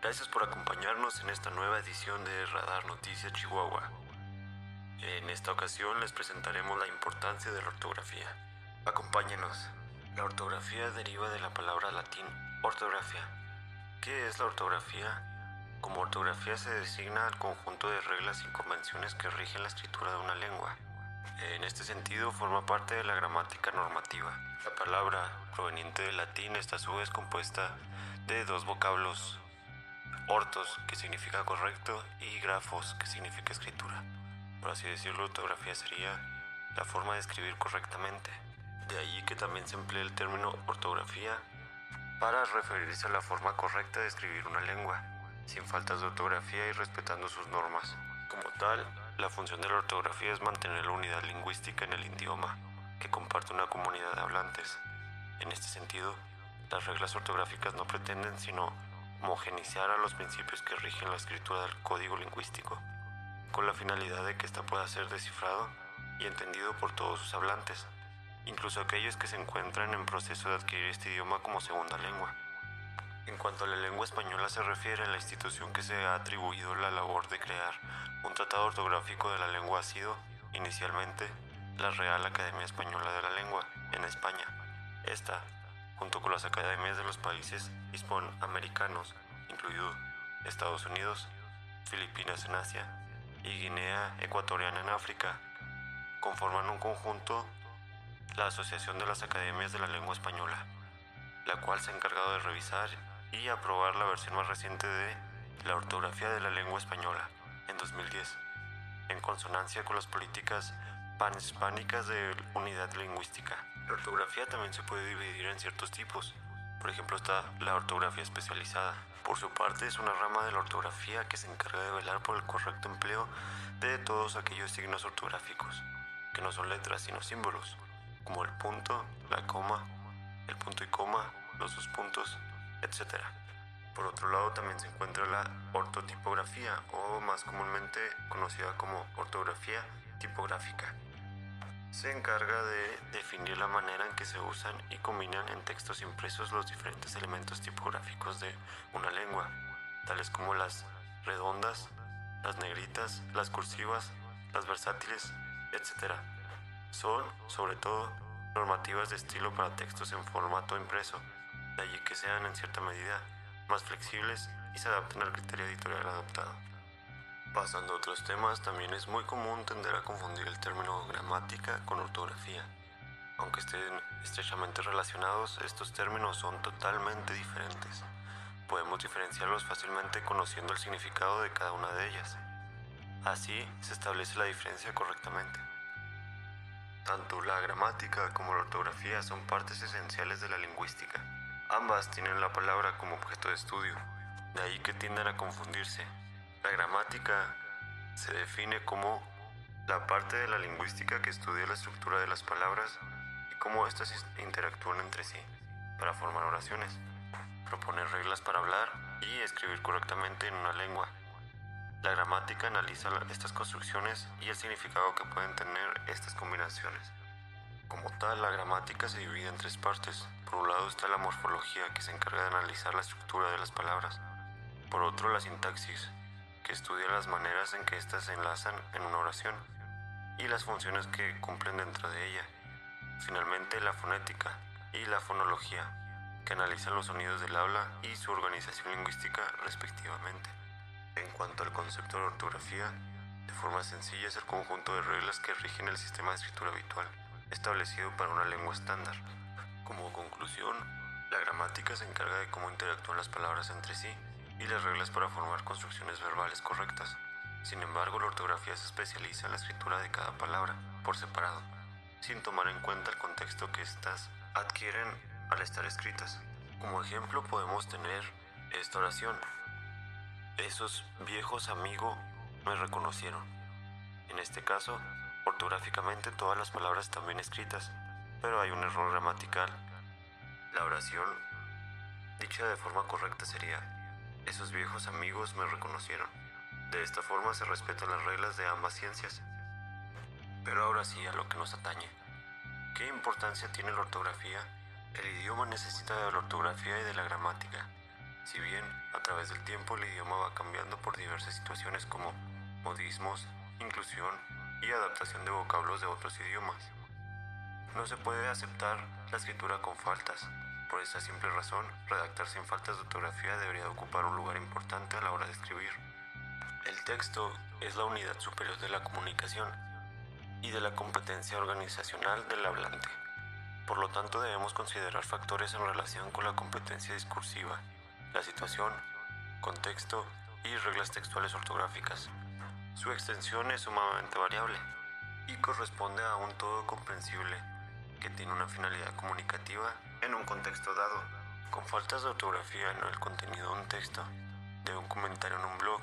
Gracias por acompañarnos en esta nueva edición de Radar Noticias Chihuahua. En esta ocasión les presentaremos la importancia de la ortografía. Acompáñenos. La ortografía deriva de la palabra latín ortografía. ¿Qué es la ortografía? Como ortografía se designa al conjunto de reglas y convenciones que rigen la escritura de una lengua. En este sentido, forma parte de la gramática normativa. La palabra proveniente del latín está a su vez compuesta de dos vocablos, ortos, que significa correcto, y grafos, que significa escritura. Por así decirlo, ortografía sería la forma de escribir correctamente. De allí que también se emplea el término ortografía para referirse a la forma correcta de escribir una lengua, sin faltas de ortografía y respetando sus normas. Como tal, la función de la ortografía es mantener la unidad lingüística en el idioma que comparte una comunidad de hablantes. En este sentido, las reglas ortográficas no pretenden sino homogeneizar a los principios que rigen la escritura del código lingüístico, con la finalidad de que ésta pueda ser descifrado y entendido por todos sus hablantes, incluso aquellos que se encuentran en proceso de adquirir este idioma como segunda lengua. En cuanto a la lengua española se refiere, la institución que se ha atribuido la labor de crear un tratado ortográfico de la lengua ha sido, inicialmente, la Real Academia Española de la Lengua, en España. Esta, junto con las academias de los países hispanoamericanos, incluido Estados Unidos, Filipinas en Asia y Guinea Ecuatoriana en África, conforman un conjunto la Asociación de las Academias de la Lengua Española, la cual se ha encargado de revisar y aprobar la versión más reciente de la ortografía de la lengua española en 2010, en consonancia con las políticas panhispánicas de unidad lingüística. La ortografía también se puede dividir en ciertos tipos. Por ejemplo está la ortografía especializada. Por su parte es una rama de la ortografía que se encarga de velar por el correcto empleo de todos aquellos signos ortográficos, que no son letras sino símbolos, como el punto, la coma, el punto y coma, los dos puntos, etc. Por otro lado también se encuentra la ortotipografía o más comúnmente conocida como ortografía tipográfica. Se encarga de definir la manera en que se usan y combinan en textos impresos los diferentes elementos tipográficos de una lengua, tales como las redondas, las negritas, las cursivas, las versátiles, etc. Son, sobre todo, normativas de estilo para textos en formato impreso, de allí que sean en cierta medida más flexibles y se adapten al criterio editorial adoptado. Pasando a otros temas, también es muy común tender a confundir el término gramática con ortografía. Aunque estén estrechamente relacionados, estos términos son totalmente diferentes. Podemos diferenciarlos fácilmente conociendo el significado de cada una de ellas. Así se establece la diferencia correctamente. Tanto la gramática como la ortografía son partes esenciales de la lingüística. Ambas tienen la palabra como objeto de estudio, de ahí que tienden a confundirse. La gramática se define como la parte de la lingüística que estudia la estructura de las palabras y cómo éstas interactúan entre sí para formar oraciones, proponer reglas para hablar y escribir correctamente en una lengua. La gramática analiza estas construcciones y el significado que pueden tener estas combinaciones. Como tal, la gramática se divide en tres partes. Por un lado está la morfología, que se encarga de analizar la estructura de las palabras. Por otro, la sintaxis, que estudia las maneras en que éstas se enlazan en una oración y las funciones que cumplen dentro de ella. Finalmente, la fonética y la fonología, que analizan los sonidos del habla y su organización lingüística respectivamente. En cuanto al concepto de ortografía, de forma sencilla es el conjunto de reglas que rigen el sistema de escritura habitual, establecido para una lengua estándar. Como conclusión, la gramática se encarga de cómo interactúan las palabras entre sí y las reglas para formar construcciones verbales correctas. Sin embargo, la ortografía se especializa en la escritura de cada palabra por separado, sin tomar en cuenta el contexto que éstas adquieren al estar escritas. Como ejemplo podemos tener esta oración. Esos viejos amigos me reconocieron. En este caso, ortográficamente todas las palabras están bien escritas, pero hay un error gramatical. La oración, dicha de forma correcta, sería, esos viejos amigos me reconocieron. De esta forma se respetan las reglas de ambas ciencias. Pero ahora sí a lo que nos atañe. ¿Qué importancia tiene la ortografía? El idioma necesita de la ortografía y de la gramática. Si bien a través del tiempo el idioma va cambiando por diversas situaciones como modismos, inclusión y adaptación de vocablos de otros idiomas. No se puede aceptar la escritura con faltas. Por esta simple razón, redactar sin faltas de ortografía debería ocupar un lugar importante a la hora de escribir. El texto es la unidad superior de la comunicación y de la competencia organizacional del hablante. Por lo tanto, debemos considerar factores en relación con la competencia discursiva, la situación, contexto y reglas textuales ortográficas. Su extensión es sumamente variable y corresponde a un todo comprensible que tiene una finalidad comunicativa en un contexto dado. Con faltas de ortografía en el contenido de un texto, de un comentario en un blog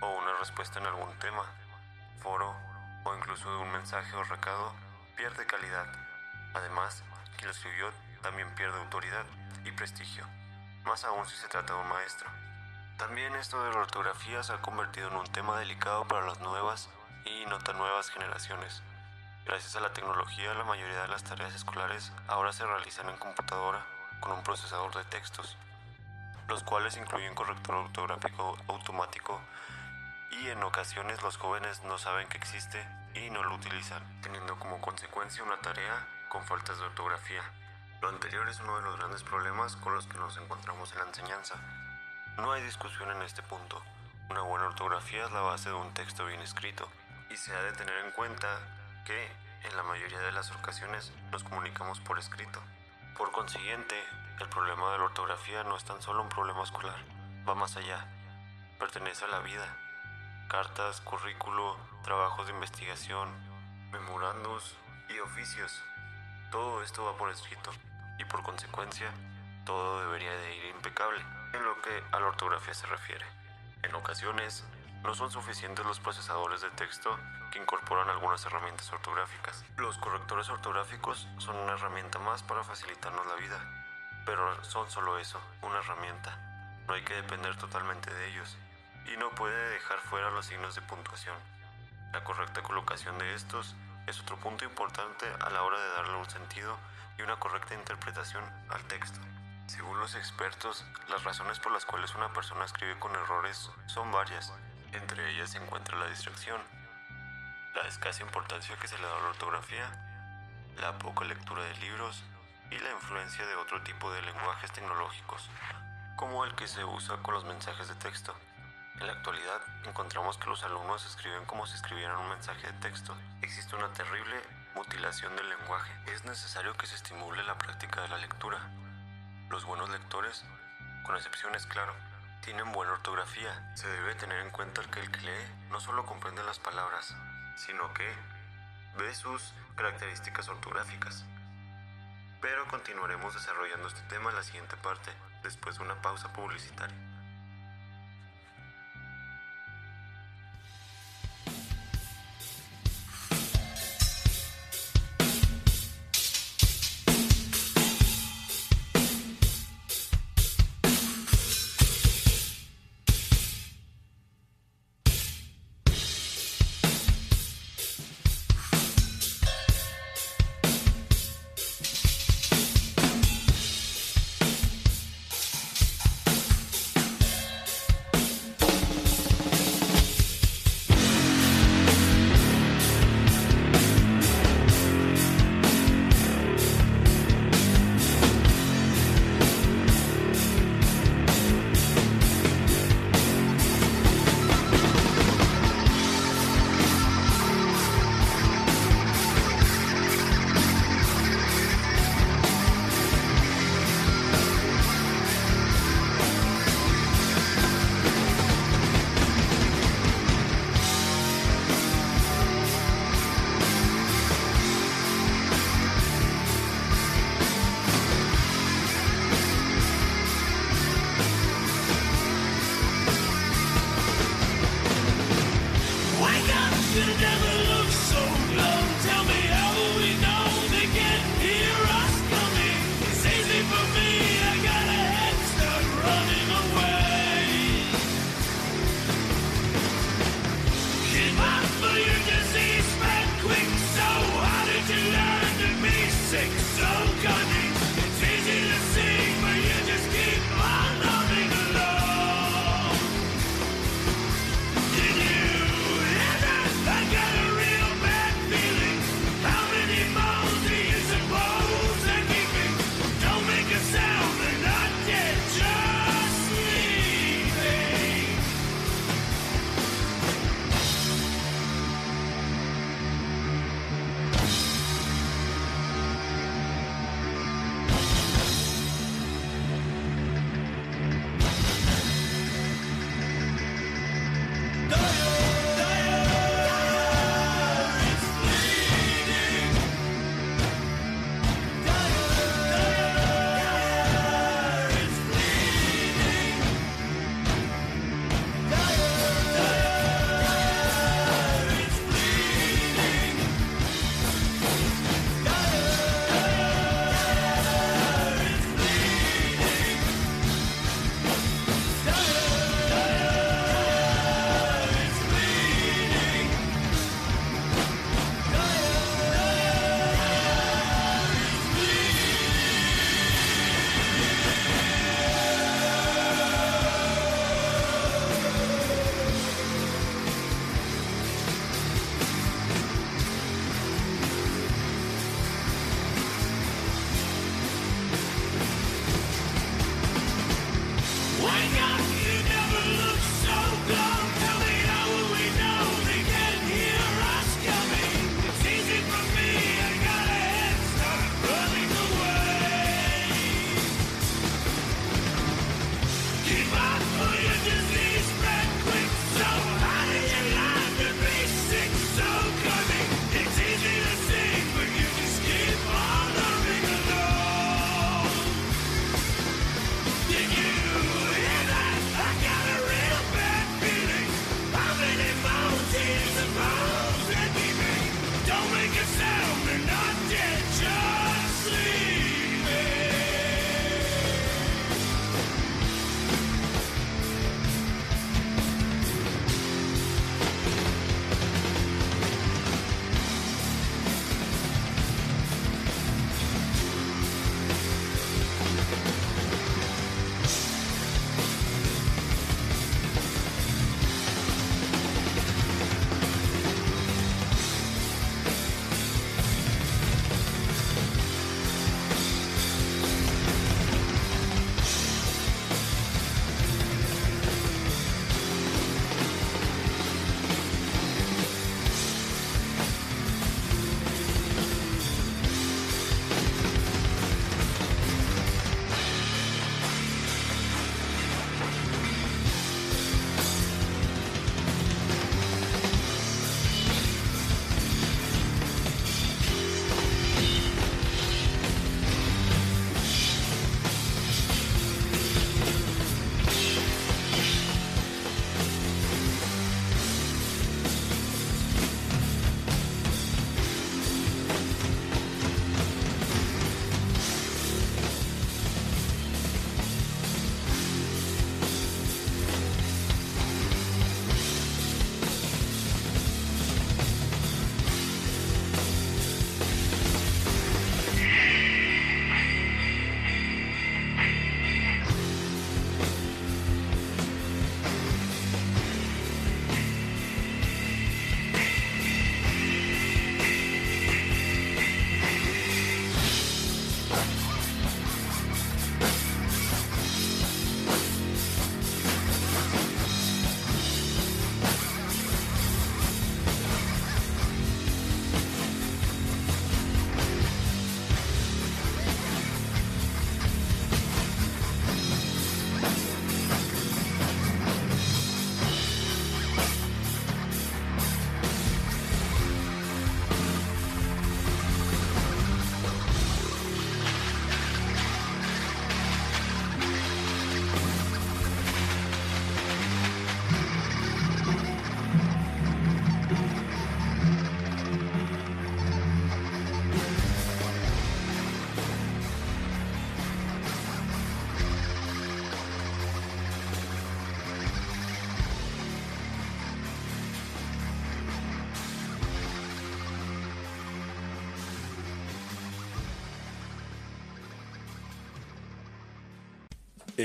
o una respuesta en algún tema, foro o incluso de un mensaje o recado, pierde calidad. Además, quien lo escribió también pierde autoridad y prestigio, más aún si se trata de un maestro. También esto de la ortografía se ha convertido en un tema delicado para las nuevas y no tan nuevas generaciones. Gracias a la tecnología, la mayoría de las tareas escolares ahora se realizan en computadora con un procesador de textos, los cuales incluyen corrector ortográfico automático y en ocasiones los jóvenes no saben que existe y no lo utilizan, teniendo como consecuencia una tarea con faltas de ortografía. Lo anterior es uno de los grandes problemas con los que nos encontramos en la enseñanza. No hay discusión en este punto. Una buena ortografía es la base de un texto bien escrito y se ha de tener en cuenta que en la mayoría de las ocasiones nos comunicamos por escrito. Por consiguiente, el problema de la ortografía no es tan solo un problema escolar, va más allá, pertenece a la vida. Cartas, currículo, trabajos de investigación, memorandos y oficios. Todo esto va por escrito y por consecuencia todo debería de ir impecable en lo que a la ortografía se refiere. En ocasiones, no son suficientes los procesadores de texto que incorporan algunas herramientas ortográficas. Los correctores ortográficos son una herramienta más para facilitarnos la vida, pero son solo eso, una herramienta. No hay que depender totalmente de ellos y no puede dejar fuera los signos de puntuación. La correcta colocación de estos es otro punto importante a la hora de darle un sentido y una correcta interpretación al texto. Según los expertos, las razones por las cuales una persona escribe con errores son varias. Entre ellas se encuentra la distracción, la escasa importancia que se le da a la ortografía, la poca lectura de libros y la influencia de otro tipo de lenguajes tecnológicos, como el que se usa con los mensajes de texto. En la actualidad encontramos que los alumnos escriben como si escribieran un mensaje de texto. Existe una terrible mutilación del lenguaje. Es necesario que se estimule la práctica de la lectura. Los buenos lectores, con excepciones claro, tienen buena ortografía. Se debe tener en cuenta que el que lee no solo comprende las palabras, sino que ve sus características ortográficas. Pero continuaremos desarrollando este tema en la siguiente parte, después de una pausa publicitaria.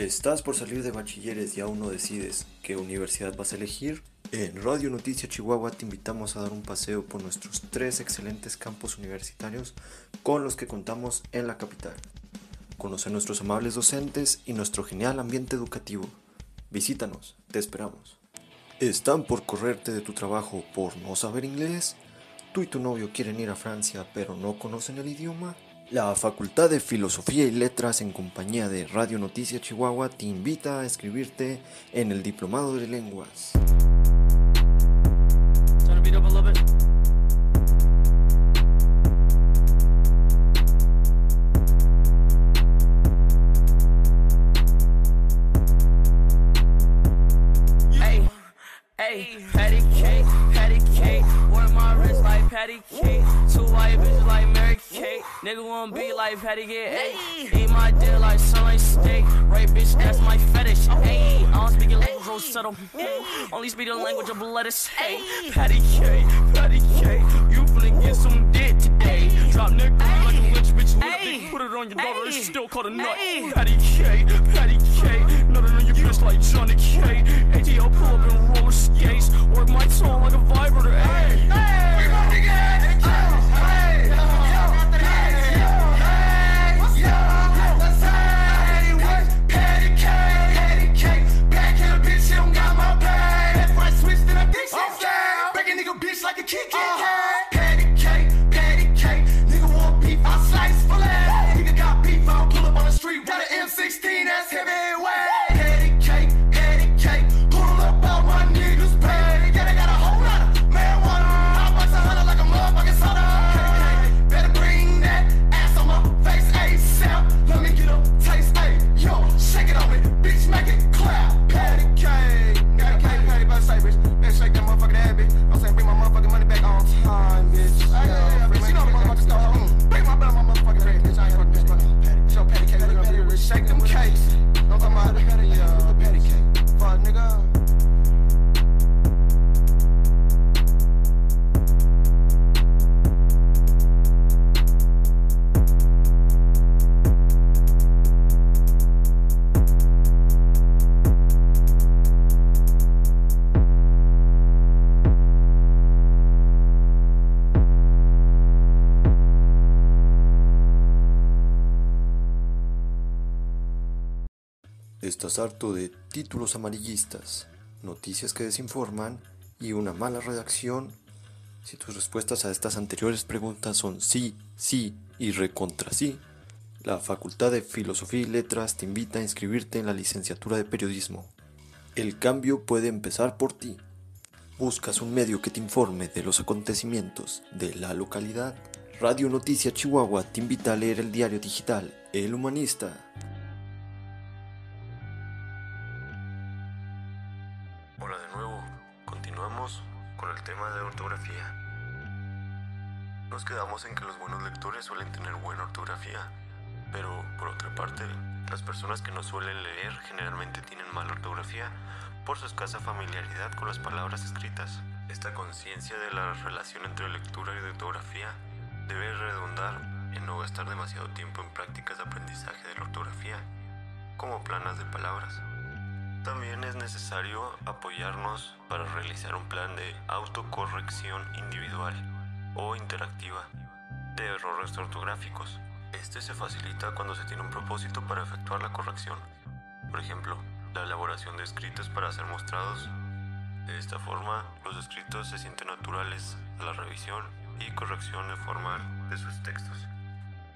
¿Estás por salir de bachilleres y aún no decides qué universidad vas a elegir? En Radio Noticia Chihuahua te invitamos a dar un paseo por nuestros tres excelentes campos universitarios con los que contamos en la capital. Conoce nuestros amables docentes y nuestro genial ambiente educativo. Visítanos, te esperamos. ¿Están por correrte de tu trabajo por no saber inglés? ¿Tú y tu novio quieren ir a Francia pero no conocen el idioma? La Facultad de Filosofía y Letras en compañía de Radio Noticia Chihuahua te invita a escribirte en el Diplomado de Lenguas. Nigga wanna be like Patty get hey. Eat my dick like sunlight steak. Right, bitch, that's my fetish. Oh. Hey, I don't speak your language, roll settle. Only speak the language of lettuce. Hey, Patty K, Patty K, you finna get some dick today. Drop nigga like a witch, bitch. Hey. Put it on your daughter, it's still called a nut. Patty K, Patty K, nutted on your bitch like Johnny K. ATL pull up in roller skates. Work my tone like a vibrator. Hey, hey, we about to get ¿Estás harto de títulos amarillistas, noticias que desinforman y una mala redacción? Si tus respuestas a estas anteriores preguntas son sí, sí y recontra sí, la Facultad de Filosofía y Letras te invita a inscribirte en la licenciatura de Periodismo. El cambio puede empezar por ti. ¿Buscas un medio que te informe de los acontecimientos de la localidad? Radio Noticia Chihuahua te invita a leer el diario digital El Humanista. Nos quedamos en que los buenos lectores suelen tener buena ortografía, pero por otra parte, las personas que no suelen leer generalmente tienen mala ortografía por su escasa familiaridad con las palabras escritas. Esta conciencia de la relación entre lectura y ortografía debe redundar en no gastar demasiado tiempo en prácticas de aprendizaje de la ortografía, como planas de palabras. También es necesario apoyarnos para realizar un plan de autocorrección individual o interactiva de errores ortográficos. Este se facilita cuando se tiene un propósito para efectuar la corrección. Por ejemplo, la elaboración de escritos para ser mostrados. De esta forma, los escritos se sienten naturales a la revisión y corrección formal de sus textos.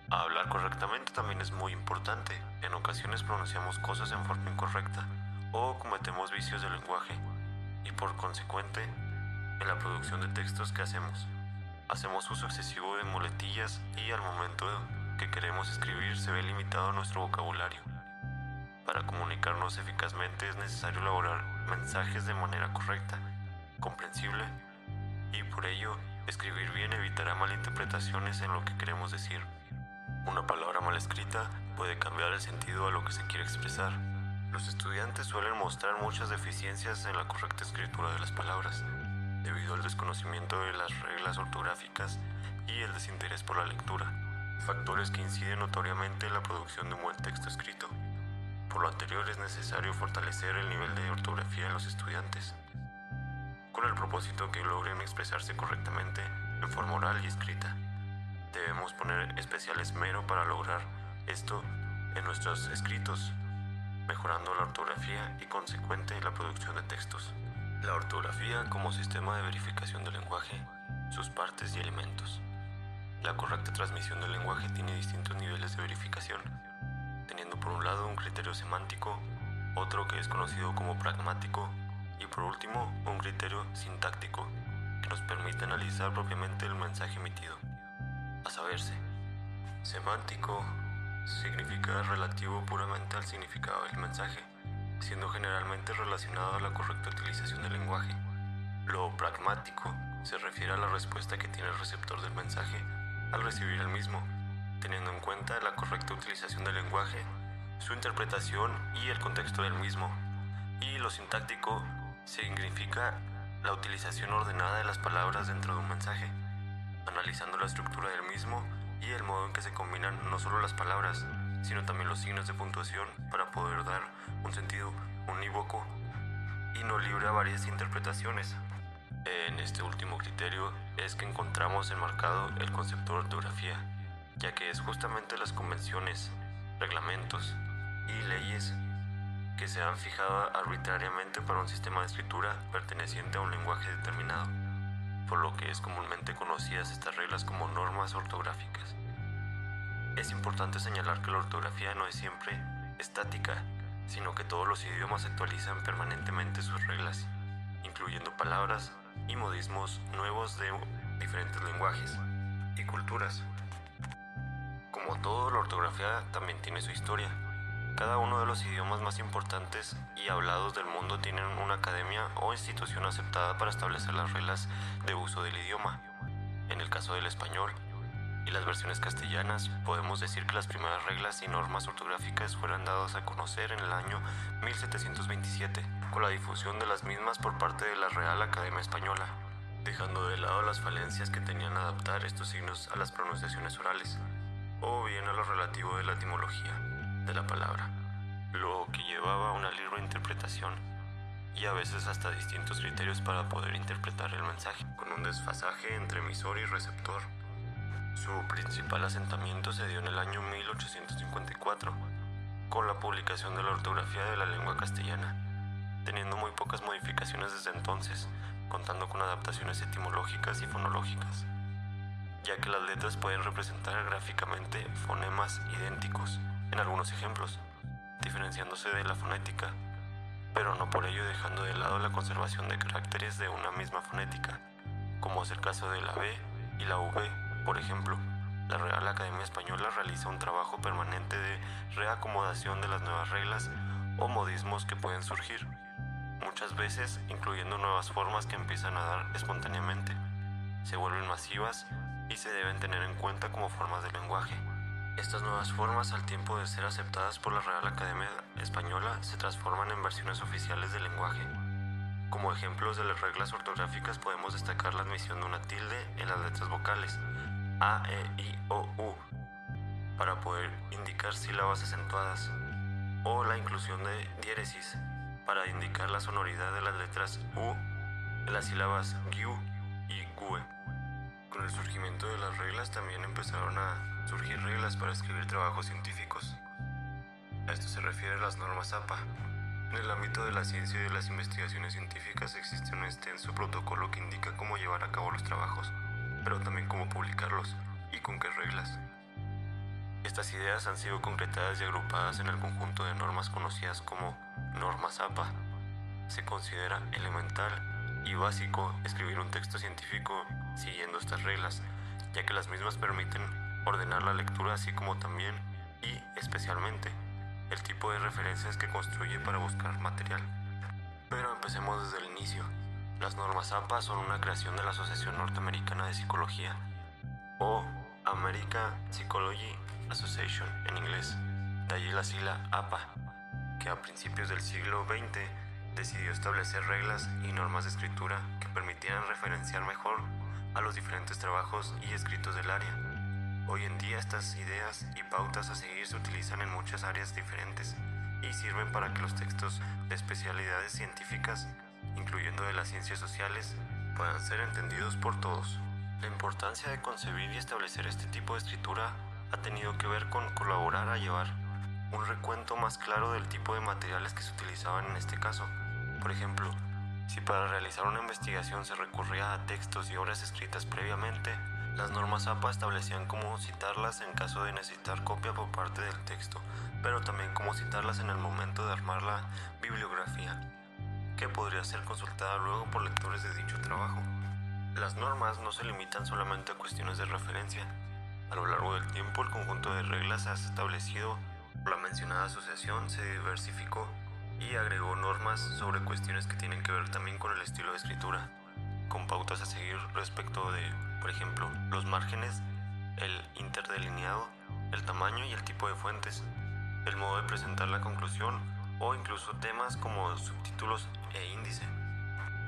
Hablar correctamente también es muy importante. En ocasiones pronunciamos cosas en forma incorrecta o cometemos vicios de lenguaje y por consecuente en la producción de textos que hacemos. Hacemos uso excesivo de muletillas y al momento que queremos escribir se ve limitado nuestro vocabulario. Para comunicarnos eficazmente es necesario elaborar mensajes de manera correcta, comprensible y por ello Escribir bien evitará malinterpretaciones en lo que queremos decir. Una palabra mal escrita puede cambiar el sentido a lo que se quiere expresar. Los estudiantes suelen mostrar muchas deficiencias en la correcta escritura de las palabras, debido al desconocimiento de las reglas ortográficas y el desinterés por la lectura, factores que inciden notoriamente en la producción de un buen texto escrito. Por lo anterior es necesario fortalecer el nivel de ortografía en los estudiantes con el propósito que logren expresarse correctamente en forma oral y escrita. Debemos poner especial esmero para lograr esto en nuestros escritos, mejorando la ortografía y consecuente la producción de textos. La ortografía como sistema de verificación del lenguaje, sus partes y elementos. La correcta transmisión del lenguaje tiene distintos niveles de verificación, teniendo por un lado un criterio semántico, otro que es conocido como pragmático y por último, un criterio sintáctico que nos permite analizar propiamente el mensaje emitido. A saberse, semántico significa relativo puramente al significado del mensaje, siendo generalmente relacionado a la correcta utilización del lenguaje. Lo pragmático se refiere a la respuesta que tiene el receptor del mensaje al recibir el mismo, teniendo en cuenta la correcta utilización del lenguaje, su interpretación y el contexto del mismo. Y lo sintáctico significa la utilización ordenada de las palabras dentro de un mensaje, analizando la estructura del mismo y el modo en que se combinan no solo las palabras, sino también los signos de puntuación para poder dar un sentido unívoco y no libre a varias interpretaciones. En este último criterio es que encontramos enmarcado el concepto de ortografía, ya que es justamente las convenciones, reglamentos y leyes que se han fijado arbitrariamente para un sistema de escritura perteneciente a un lenguaje determinado, por lo que es comúnmente conocidas estas reglas como normas ortográficas. Es importante señalar que la ortografía no es siempre estática, sino que todos los idiomas actualizan permanentemente sus reglas, incluyendo palabras y modismos nuevos de diferentes lenguajes y culturas. Como todo, la ortografía también tiene su historia cada uno de los idiomas más importantes y hablados del mundo tienen una academia o institución aceptada para establecer las reglas de uso del idioma. En el caso del español y las versiones castellanas, podemos decir que las primeras reglas y normas ortográficas fueron dadas a conocer en el año 1727, con la difusión de las mismas por parte de la Real Academia Española, dejando de lado las falencias que tenían adaptar estos signos a las pronunciaciones orales, o bien a lo relativo de la etimología de la palabra, lo que llevaba a una libre interpretación y a veces hasta distintos criterios para poder interpretar el mensaje, con un desfasaje entre emisor y receptor. Su principal asentamiento se dio en el año 1854, con la publicación de la ortografía de la lengua castellana, teniendo muy pocas modificaciones desde entonces, contando con adaptaciones etimológicas y fonológicas, ya que las letras pueden representar gráficamente fonemas idénticos en algunos ejemplos, diferenciándose de la fonética, pero no por ello dejando de lado la conservación de caracteres de una misma fonética, como es el caso de la B y la V, por ejemplo. La Real Academia Española realiza un trabajo permanente de reacomodación de las nuevas reglas o modismos que pueden surgir, muchas veces incluyendo nuevas formas que empiezan a dar espontáneamente, se vuelven masivas y se deben tener en cuenta como formas de lenguaje. Estas nuevas formas, al tiempo de ser aceptadas por la Real Academia Española, se transforman en versiones oficiales del lenguaje. Como ejemplos de las reglas ortográficas podemos destacar la admisión de una tilde en las letras vocales A, E, I, O, U para poder indicar sílabas acentuadas o la inclusión de diéresis para indicar la sonoridad de las letras U en las sílabas GU y GUE. Con el surgimiento de las reglas también empezaron a surgir reglas para escribir trabajos científicos. A esto se refiere las normas APA. En el ámbito de la ciencia y de las investigaciones científicas existe un extenso protocolo que indica cómo llevar a cabo los trabajos, pero también cómo publicarlos y con qué reglas. Estas ideas han sido concretadas y agrupadas en el conjunto de normas conocidas como normas APA. Se considera elemental y básico escribir un texto científico siguiendo estas reglas, ya que las mismas permiten ordenar la lectura así como también y especialmente el tipo de referencias que construye para buscar material. Pero empecemos desde el inicio. Las normas APA son una creación de la Asociación Norteamericana de Psicología, o American Psychology Association en inglés, de allí la sigla APA, que a principios del siglo XX decidió establecer reglas y normas de escritura que permitieran referenciar mejor a los diferentes trabajos y escritos del área. Hoy en día estas ideas y pautas a seguir se utilizan en muchas áreas diferentes y sirven para que los textos de especialidades científicas, incluyendo de las ciencias sociales, puedan ser entendidos por todos. La importancia de concebir y establecer este tipo de escritura ha tenido que ver con colaborar a llevar un recuento más claro del tipo de materiales que se utilizaban en este caso. Por ejemplo, si para realizar una investigación se recurría a textos y obras escritas previamente, las normas APA establecían cómo citarlas en caso de necesitar copia por parte del texto, pero también cómo citarlas en el momento de armar la bibliografía, que podría ser consultada luego por lectores de dicho trabajo. Las normas no se limitan solamente a cuestiones de referencia, a lo largo del tiempo, el conjunto de reglas ha establecido la mencionada asociación se diversificó y agregó normas sobre cuestiones que tienen que ver también con el estilo de escritura, con pautas a seguir respecto de, por ejemplo, los márgenes, el interdelineado, el tamaño y el tipo de fuentes, el modo de presentar la conclusión o incluso temas como subtítulos e índice.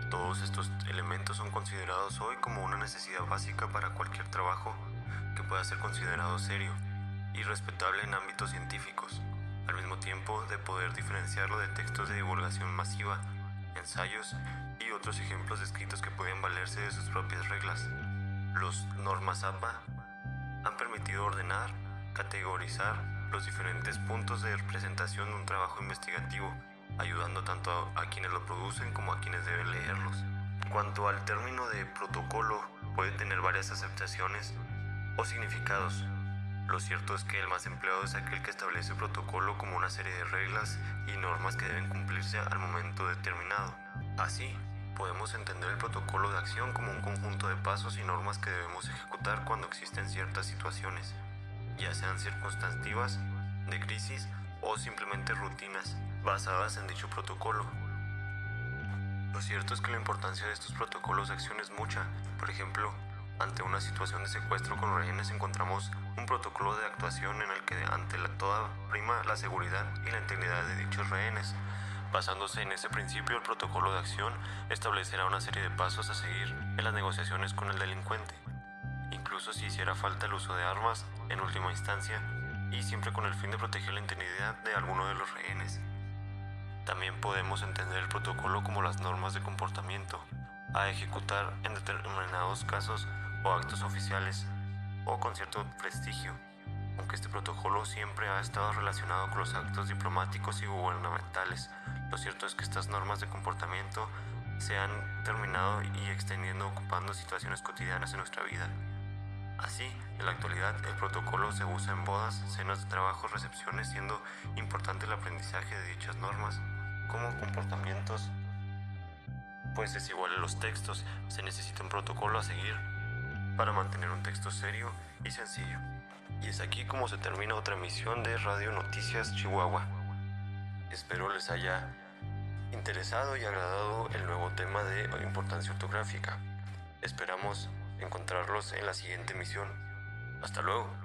Todos estos elementos son considerados hoy como una necesidad básica para cualquier trabajo que pueda ser considerado serio y respetable en ámbitos científicos, al mismo tiempo de poder diferenciarlo de textos de divulgación masiva, ensayos y otros ejemplos escritos que pueden valerse de sus propias reglas. Los normas APA han permitido ordenar, categorizar los diferentes puntos de representación de un trabajo investigativo, ayudando tanto a quienes lo producen como a quienes deben leerlos. Cuanto al término de protocolo, puede tener varias aceptaciones o significados. Lo cierto es que el más empleado es aquel que establece protocolo como una serie de reglas y normas que deben cumplirse al momento determinado. Así, podemos entender el protocolo de acción como un conjunto de pasos y normas que debemos ejecutar cuando existen ciertas situaciones, ya sean circunstancias, de crisis o simplemente rutinas basadas en dicho protocolo. Lo cierto es que la importancia de estos protocolos de acción es mucha. Por ejemplo, ante una situación de secuestro con rehenes encontramos un protocolo de actuación en el que ante la toda prima la seguridad y la integridad de dichos rehenes. Basándose en ese principio, el protocolo de acción establecerá una serie de pasos a seguir en las negociaciones con el delincuente, incluso si hiciera falta el uso de armas en última instancia y siempre con el fin de proteger la integridad de alguno de los rehenes. También podemos entender el protocolo como las normas de comportamiento a ejecutar en determinados casos o actos oficiales o con cierto prestigio, aunque este protocolo siempre ha estado relacionado con los actos diplomáticos y gubernamentales. Lo cierto es que estas normas de comportamiento se han terminado y extendiendo ocupando situaciones cotidianas en nuestra vida. Así, en la actualidad el protocolo se usa en bodas, cenas de trabajo, recepciones, siendo importante el aprendizaje de dichas normas como comportamientos. Pues es igual los textos, se necesita un protocolo a seguir para mantener un texto serio y sencillo. Y es aquí como se termina otra emisión de Radio Noticias Chihuahua. Espero les haya interesado y agradado el nuevo tema de importancia ortográfica. Esperamos encontrarlos en la siguiente emisión. Hasta luego.